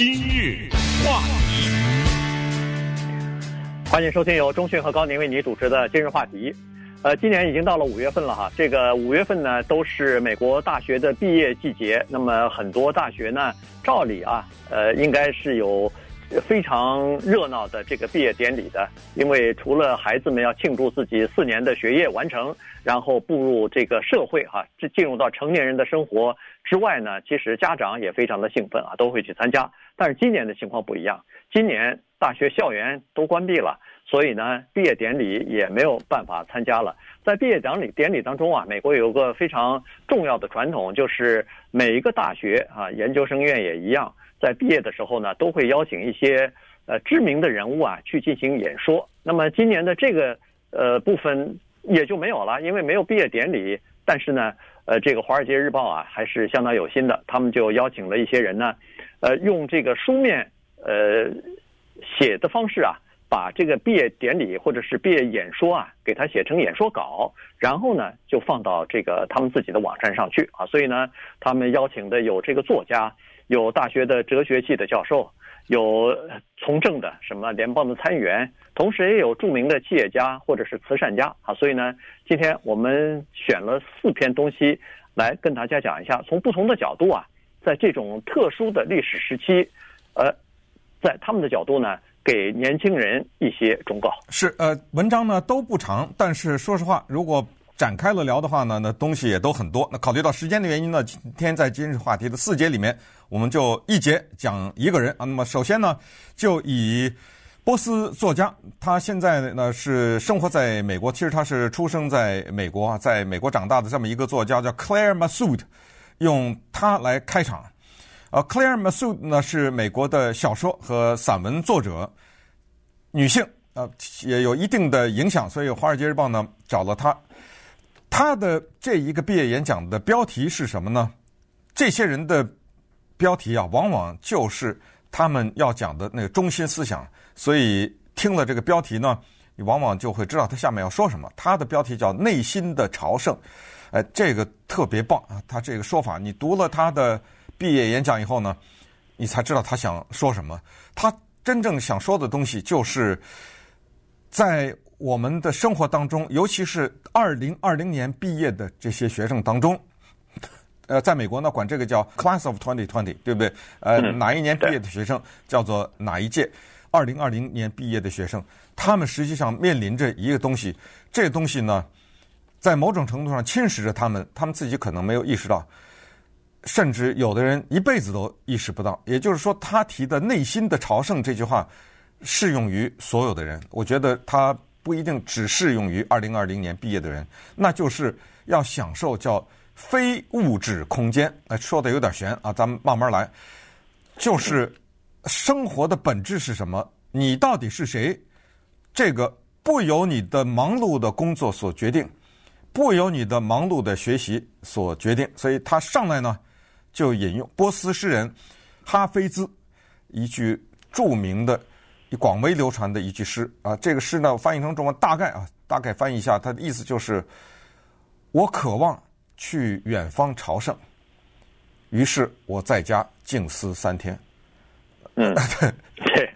今日话题，欢迎收听由中讯和高宁为你主持的今日话题。呃，今年已经到了五月份了哈，这个五月份呢都是美国大学的毕业季节。那么很多大学呢，照理啊，呃，应该是有非常热闹的这个毕业典礼的，因为除了孩子们要庆祝自己四年的学业完成，然后步入这个社会哈，这进入到成年人的生活之外呢，其实家长也非常的兴奋啊，都会去参加。但是今年的情况不一样，今年大学校园都关闭了。所以呢，毕业典礼也没有办法参加了。在毕业典礼典礼当中啊，美国有个非常重要的传统，就是每一个大学啊，研究生院也一样，在毕业的时候呢，都会邀请一些呃知名的人物啊去进行演说。那么今年的这个呃部分也就没有了，因为没有毕业典礼。但是呢，呃，这个《华尔街日报》啊还是相当有心的，他们就邀请了一些人呢，呃，用这个书面呃写的方式啊。把这个毕业典礼或者是毕业演说啊，给他写成演说稿，然后呢，就放到这个他们自己的网站上去啊。所以呢，他们邀请的有这个作家，有大学的哲学系的教授，有从政的什么联邦的参议员，同时也有著名的企业家或者是慈善家啊。所以呢，今天我们选了四篇东西来跟大家讲一下，从不同的角度啊，在这种特殊的历史时期，呃，在他们的角度呢。给年轻人一些忠告是呃，文章呢都不长，但是说实话，如果展开了聊的话呢，那东西也都很多。那考虑到时间的原因呢，今天在今日话题的四节里面，我们就一节讲一个人啊。那么首先呢，就以波斯作家，他现在呢是生活在美国，其实他是出生在美国啊，在美国长大的这么一个作家叫 Claire Messud，用它来开场。呃，Claire Messud 呢是美国的小说和散文作者，女性，呃，也有一定的影响，所以《华尔街日报》呢找了她。她的这一个毕业演讲的标题是什么呢？这些人的标题啊，往往就是他们要讲的那个中心思想，所以听了这个标题呢，你往往就会知道他下面要说什么。他的标题叫《内心的朝圣》，哎，这个特别棒啊！他这个说法，你读了他的。毕业演讲以后呢，你才知道他想说什么。他真正想说的东西，就是在我们的生活当中，尤其是二零二零年毕业的这些学生当中，呃，在美国呢，管这个叫 Class of Twenty Twenty，对不对？呃，哪一年毕业的学生叫做哪一届？二零二零年毕业的学生，他们实际上面临着一个东西，这个东西呢，在某种程度上侵蚀着他们，他们自己可能没有意识到。甚至有的人一辈子都意识不到，也就是说，他提的“内心的朝圣”这句话适用于所有的人。我觉得他不一定只适用于二零二零年毕业的人，那就是要享受叫非物质空间。哎，说的有点悬啊，咱们慢慢来。就是生活的本质是什么？你到底是谁？这个不由你的忙碌的工作所决定，不由你的忙碌的学习所决定。所以他上来呢。就引用波斯诗人哈菲兹一句著名的、广为流传的一句诗啊，这个诗呢翻译成中文大概啊，大概翻译一下，它的意思就是：我渴望去远方朝圣，于是我在家静思三天。嗯，对，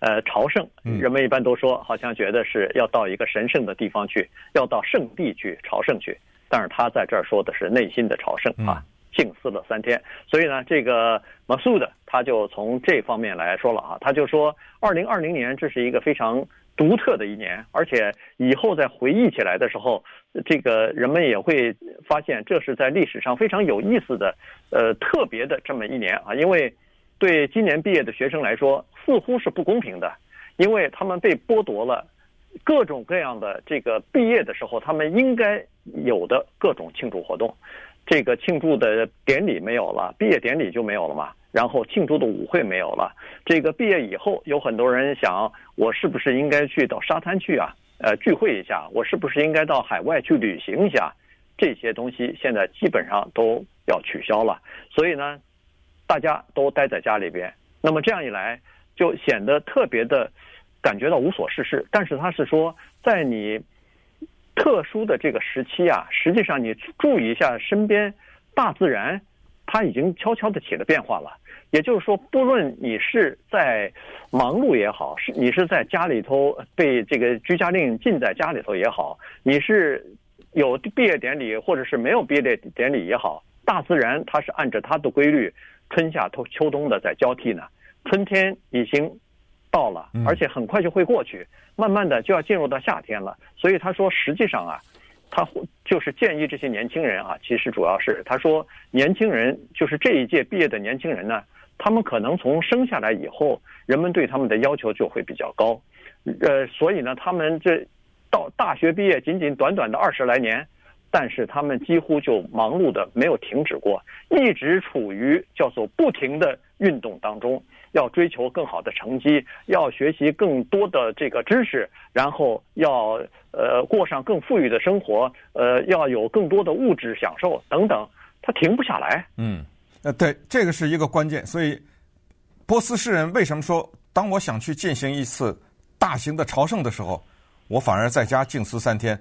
呃，朝圣，人们一般都说，好像觉得是要到一个神圣的地方去，要到圣地去朝圣去，但是他在这儿说的是内心的朝圣啊。静思了三天，所以呢，这个 Messud 他就从这方面来说了啊，他就说，二零二零年这是一个非常独特的一年，而且以后再回忆起来的时候，这个人们也会发现这是在历史上非常有意思的，呃，特别的这么一年啊，因为对今年毕业的学生来说，似乎是不公平的，因为他们被剥夺了各种各样的这个毕业的时候他们应该有的各种庆祝活动。这个庆祝的典礼没有了，毕业典礼就没有了嘛。然后庆祝的舞会没有了。这个毕业以后，有很多人想，我是不是应该去到沙滩去啊？呃，聚会一下。我是不是应该到海外去旅行一下？这些东西现在基本上都要取消了。所以呢，大家都待在家里边。那么这样一来，就显得特别的感觉到无所事事。但是他是说，在你。特殊的这个时期啊，实际上你注意一下身边，大自然，它已经悄悄的起了变化了。也就是说，不论你是在忙碌也好，是你是在家里头被这个居家令禁在家里头也好，你是有毕业典礼或者是没有毕业典礼也好，大自然它是按照它的规律，春夏秋秋冬的在交替呢。春天已经到了，而且很快就会过去，慢慢的就要进入到夏天了。所以他说，实际上啊。他就是建议这些年轻人啊，其实主要是他说，年轻人就是这一届毕业的年轻人呢，他们可能从生下来以后，人们对他们的要求就会比较高，呃，所以呢，他们这到大学毕业仅仅短短的二十来年，但是他们几乎就忙碌的没有停止过，一直处于叫做不停的运动当中。要追求更好的成绩，要学习更多的这个知识，然后要呃过上更富裕的生活，呃要有更多的物质享受等等，他停不下来。嗯，呃对，这个是一个关键。所以波斯诗人为什么说，当我想去进行一次大型的朝圣的时候，我反而在家静思三天。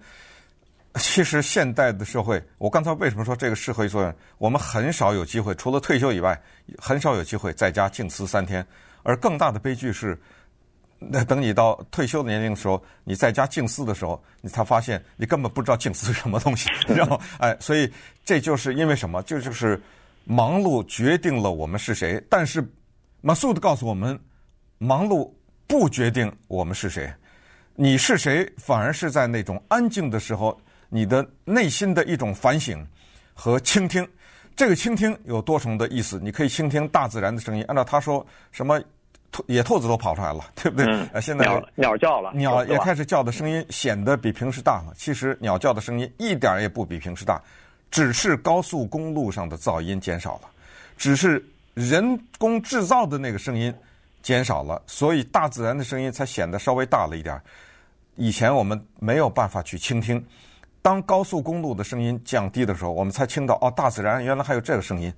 其实现代的社会，我刚才为什么说这个适合于所有人？我们很少有机会，除了退休以外，很少有机会在家静思三天。而更大的悲剧是，那等你到退休的年龄的时候，你在家静思的时候，你才发现你根本不知道静思什么东西，你知道吗？哎，所以这就是因为什么？就就是忙碌决定了我们是谁。但是马苏的告诉我们，忙碌不决定我们是谁。你是谁，反而是在那种安静的时候。你的内心的一种反省和倾听，这个倾听有多重的意思。你可以倾听大自然的声音，按照他说，什么兔野兔子都跑出来了，对不对？嗯、现在鸟鸟叫了，鸟也开始叫的声音显得比平时大了。其实鸟叫的声音一点也不比平时大，只是高速公路上的噪音减少了，只是人工制造的那个声音减少了，所以大自然的声音才显得稍微大了一点。以前我们没有办法去倾听。当高速公路的声音降低的时候，我们才听到哦，大自然原来还有这个声音，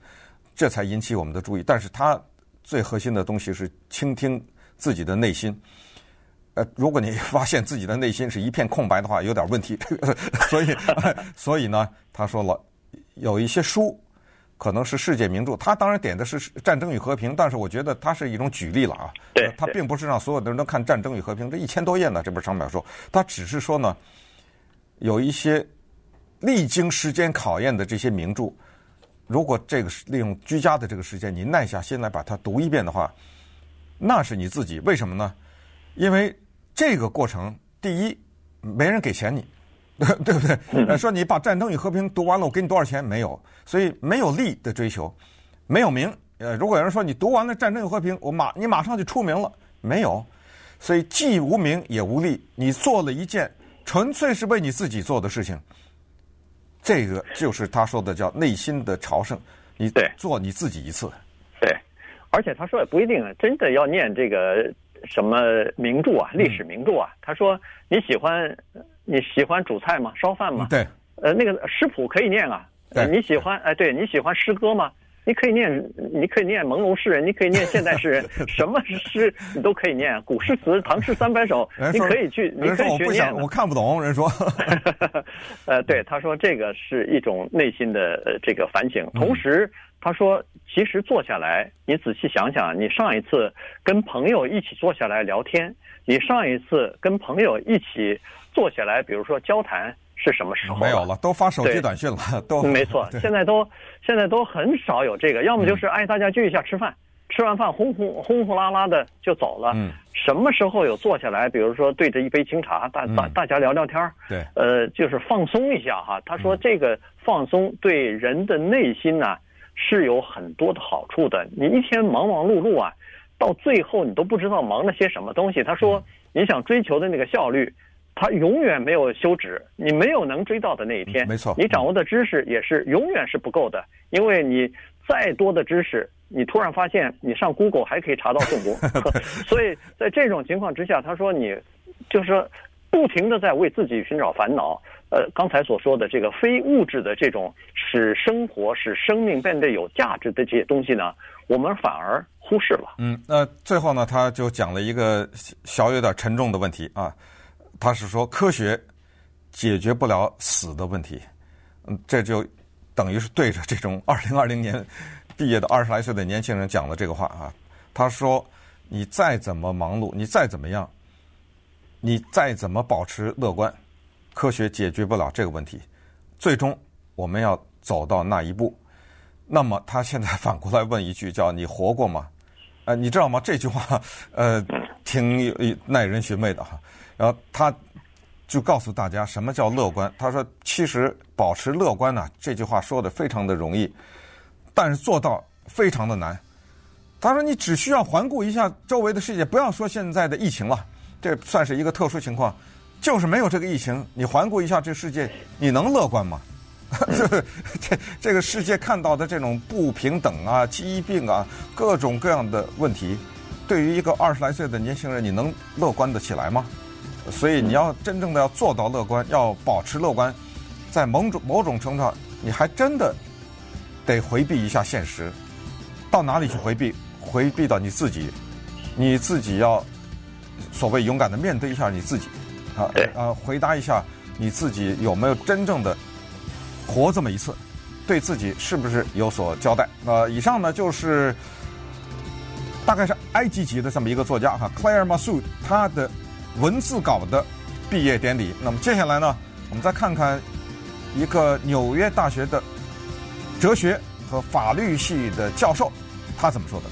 这才引起我们的注意。但是它最核心的东西是倾听自己的内心。呃，如果你发现自己的内心是一片空白的话，有点问题。所以，所以呢，他说了，有一些书可能是世界名著，他当然点的是《战争与和平》，但是我觉得它是一种举例了啊。对，他并不是让所有的人都看《战争与和平》这一千多页呢，这本长篇小说，他只是说呢。有一些历经时间考验的这些名著，如果这个利用居家的这个时间，你耐下心来把它读一遍的话，那是你自己。为什么呢？因为这个过程，第一，没人给钱你，对不对？说你把《战争与和平》读完了，我给你多少钱？没有，所以没有利的追求，没有名。呃，如果有人说你读完了《战争与和平》，我马你马上就出名了，没有，所以既无名也无利。你做了一件。纯粹是为你自己做的事情，这个就是他说的叫内心的朝圣。你对做你自己一次，对，而且他说也不一定真的要念这个什么名著啊，历史名著啊。他说你喜欢你喜欢煮菜吗？烧饭吗？对，呃，那个食谱可以念啊。你喜欢哎，对你喜欢诗歌吗？你可以念，你可以念朦胧诗人，你可以念现代诗人，什么诗你都可以念。古诗词、唐诗三百首，你可以去，你可以去念。我看不懂，人说。呃，对，他说这个是一种内心的这个反省。同时，他说，其实坐下来，你仔细想想，你上一次跟朋友一起坐下来聊天，你上一次跟朋友一起坐下来，比如说交谈。是什么时候？没有了，都发手机短信了，都没错。现在都现在都很少有这个，要么就是哎，大家聚一下吃饭，吃完饭轰轰轰轰啦啦的就走了。嗯，什么时候有坐下来，比如说对着一杯清茶，大大大家聊聊天儿，对，呃，就是放松一下哈。他说这个放松对人的内心呢是有很多的好处的。你一天忙忙碌碌啊，到最后你都不知道忙了些什么东西。他说你想追求的那个效率。他永远没有休止，你没有能追到的那一天。没错，你掌握的知识也是永远是不够的，因为你再多的知识，你突然发现你上 Google 还可以查到更多。所以在这种情况之下，他说你就是说不停的在为自己寻找烦恼。呃，刚才所说的这个非物质的这种使生活、使生命变得有价值的这些东西呢，我们反而忽视了。嗯，那最后呢，他就讲了一个小有点沉重的问题啊。他是说科学解决不了死的问题，嗯，这就等于是对着这种二零二零年毕业的二十来岁的年轻人讲的这个话啊。他说：“你再怎么忙碌，你再怎么样，你再怎么保持乐观，科学解决不了这个问题。最终我们要走到那一步。那么他现在反过来问一句，叫‘你活过吗？’呃，你知道吗？这句话呃挺耐人寻味的哈。然后他就告诉大家什么叫乐观。他说：‘其实保持乐观呢，这句话说的非常的容易，但是做到非常的难。’他说：“你只需要环顾一下周围的世界，不要说现在的疫情了，这算是一个特殊情况，就是没有这个疫情，你环顾一下这世界，你能乐观吗？这这个世界看到的这种不平等啊、疾病啊、各种各样的问题，对于一个二十来岁的年轻人，你能乐观得起来吗？所以你要真正的要做到乐观，要保持乐观，在某种某种程度上，你还真的得回避一下现实，到哪里去回避？”回避到你自己，你自己要所谓勇敢的面对一下你自己，啊啊，回答一下你自己有没有真正的活这么一次，对自己是不是有所交代？啊，以上呢就是大概是埃及籍的这么一个作家哈，Claire Masood 他的文字稿的毕业典礼。那么接下来呢，我们再看看一个纽约大学的哲学和法律系的教授，他怎么说的？